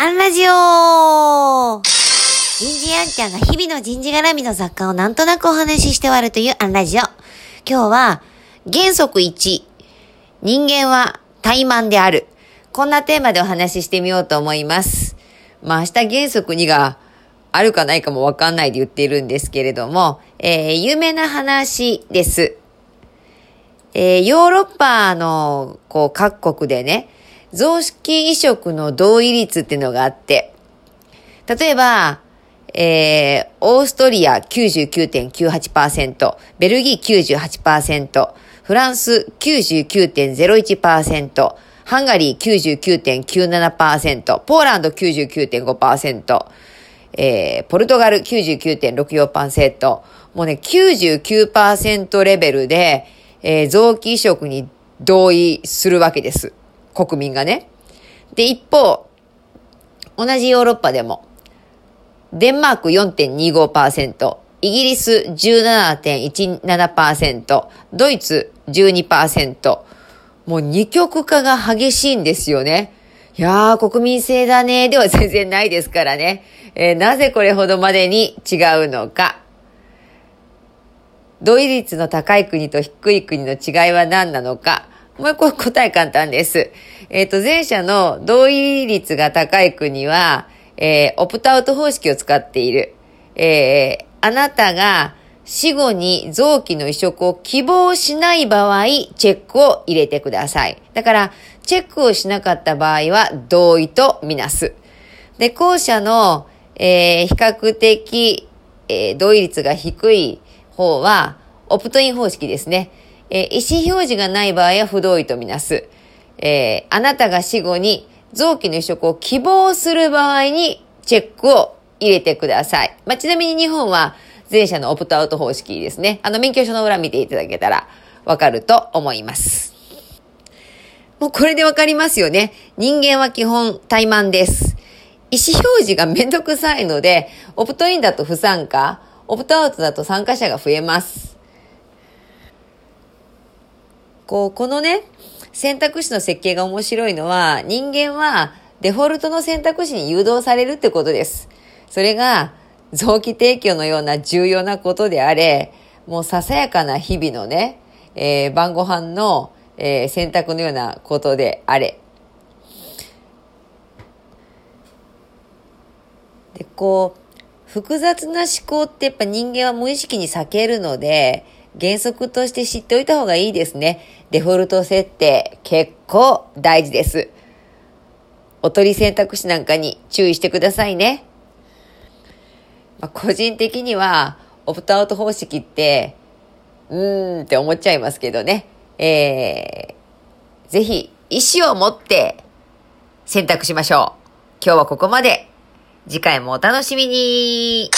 アンラジオ人事アンちゃんが日々の人事絡みの雑貨をなんとなくお話しして終わるというアンラジオ。今日は、原則1、人間は怠慢である。こんなテーマでお話ししてみようと思います。まあ明日原則2があるかないかもわかんないで言っているんですけれども、えー、有名な話です。えー、ヨーロッパの、こう、各国でね、臓器移植の同意率っていうのがあって、例えば、えー、オーストリア99.98%、ベルギー98%、フランス99.01%、ハンガリー99.97%、ポーランド99.5%、えー、ポルトガル99.64%、もうね、99%レベルで、えー、臓器移植に同意するわけです。国民がね。で、一方、同じヨーロッパでも、デンマーク4.25%、イギリス17.17%、ドイツ12%、もう二極化が激しいんですよね。いやー、国民性だね、では全然ないですからね。えー、なぜこれほどまでに違うのか。同意率の高い国と低い国の違いは何なのか。もう一個答え簡単です。えっ、ー、と、前者の同意率が高い国は、えー、オプトアウト方式を使っている。えー、あなたが死後に臓器の移植を希望しない場合、チェックを入れてください。だから、チェックをしなかった場合は同意とみなす。で、後者の、えー、比較的、えー、同意率が低い方は、オプトイン方式ですね。えー、意思表示がない場合は不同意とみなす。えー、あなたが死後に臓器の移植を希望する場合にチェックを入れてください。まあ、ちなみに日本は前者のオプトアウト方式ですね。あの免許証の裏見ていただけたらわかると思います。もうこれでわかりますよね。人間は基本怠慢です。意思表示がめんどくさいので、オプトインだと不参加、オプトアウトだと参加者が増えます。こう、このね、選択肢の設計が面白いのは、人間はデフォルトの選択肢に誘導されるってことです。それが、臓器提供のような重要なことであれ、もうささやかな日々のね、えー、晩ご飯の、えー、選択のようなことであれ。で、こう、複雑な思考ってやっぱ人間は無意識に避けるので、原則として知っておいた方がいいですね。デフォルト設定結構大事です。おとり選択肢なんかに注意してくださいね。まあ、個人的にはオプトアウト方式って、うーんって思っちゃいますけどね。えー、ぜひ意思を持って選択しましょう。今日はここまで。次回もお楽しみに